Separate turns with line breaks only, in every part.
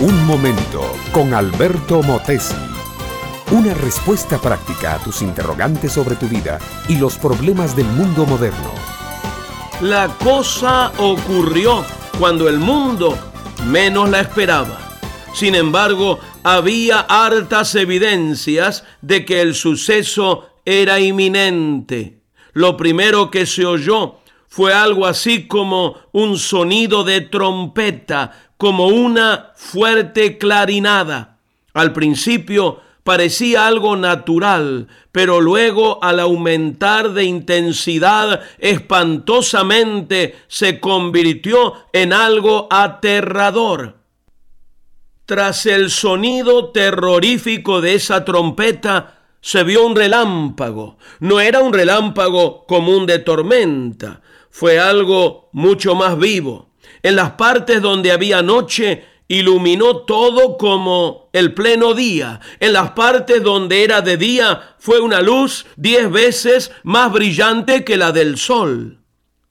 Un momento con Alberto Motesi. Una respuesta práctica a tus interrogantes sobre tu vida y los problemas del mundo moderno.
La cosa ocurrió cuando el mundo menos la esperaba. Sin embargo, había hartas evidencias de que el suceso era inminente. Lo primero que se oyó fue algo así como un sonido de trompeta, como una fuerte clarinada. Al principio parecía algo natural, pero luego al aumentar de intensidad espantosamente se convirtió en algo aterrador. Tras el sonido terrorífico de esa trompeta, se vio un relámpago. No era un relámpago común de tormenta, fue algo mucho más vivo. En las partes donde había noche, iluminó todo como el pleno día. En las partes donde era de día, fue una luz diez veces más brillante que la del sol.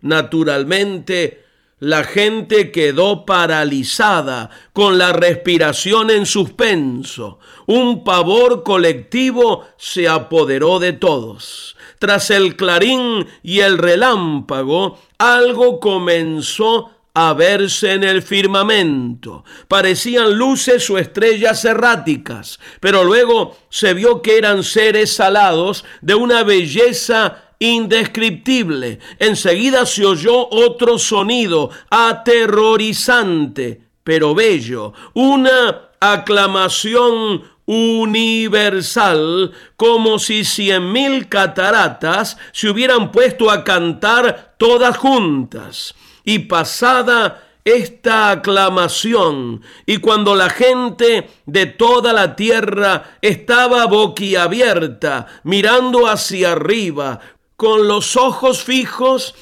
Naturalmente, la gente quedó paralizada, con la respiración en suspenso. Un pavor colectivo se apoderó de todos. Tras el clarín y el relámpago, algo comenzó a verse en el firmamento. Parecían luces o estrellas erráticas, pero luego se vio que eran seres salados de una belleza indescriptible. Enseguida se oyó otro sonido aterrorizante, pero bello, una aclamación universal, como si cien mil cataratas se hubieran puesto a cantar todas juntas. Y pasada esta aclamación y cuando la gente de toda la tierra estaba boquiabierta, mirando hacia arriba, con los ojos fijos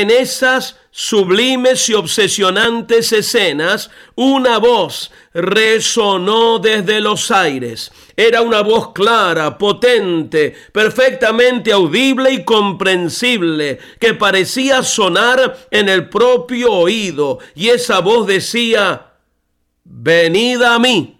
en esas sublimes y obsesionantes escenas, una voz resonó desde los aires. Era una voz clara, potente, perfectamente audible y comprensible, que parecía sonar en el propio oído. Y esa voz decía, venid a mí.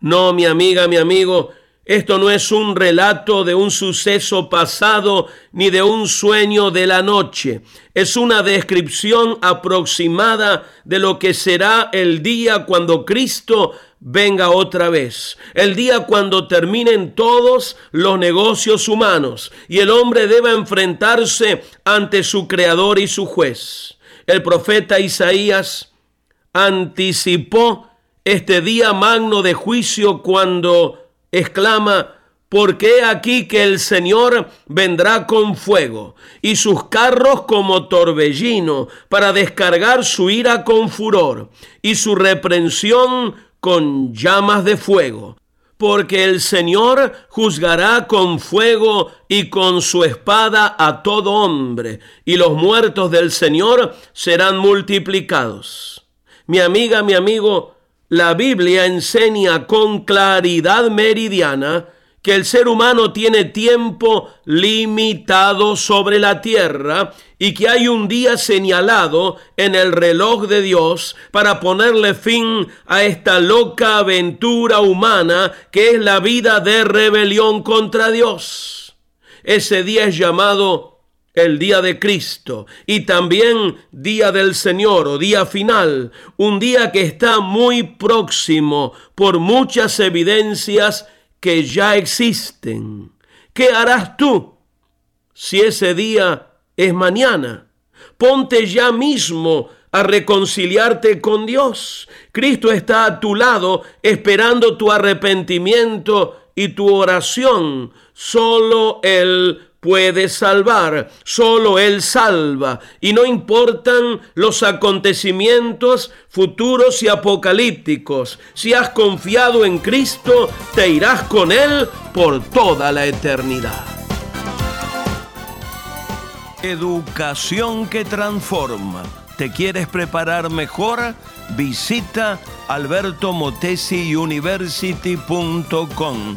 No, mi amiga, mi amigo, esto no es un relato de un suceso pasado ni de un sueño de la noche. Es una descripción aproximada de lo que será el día cuando Cristo venga otra vez. El día cuando terminen todos los negocios humanos y el hombre deba enfrentarse ante su creador y su juez. El profeta Isaías anticipó este día magno de juicio cuando exclama, porque aquí que el Señor vendrá con fuego y sus carros como torbellino para descargar su ira con furor y su reprensión con llamas de fuego. Porque el Señor juzgará con fuego y con su espada a todo hombre, y los muertos del Señor serán multiplicados. Mi amiga, mi amigo, la Biblia enseña con claridad meridiana que el ser humano tiene tiempo limitado sobre la tierra y que hay un día señalado en el reloj de Dios para ponerle fin a esta loca aventura humana que es la vida de rebelión contra Dios. Ese día es llamado el día de Cristo y también día del Señor o día final, un día que está muy próximo por muchas evidencias que ya existen. ¿Qué harás tú si ese día es mañana? Ponte ya mismo a reconciliarte con Dios. Cristo está a tu lado esperando tu arrepentimiento y tu oración. Solo Él puede salvar, solo Él salva, y no importan los acontecimientos futuros y apocalípticos. Si has confiado en Cristo, te irás con Él por toda la eternidad. Educación que transforma. ¿Te quieres preparar mejor? Visita albertomotesiuniversity.com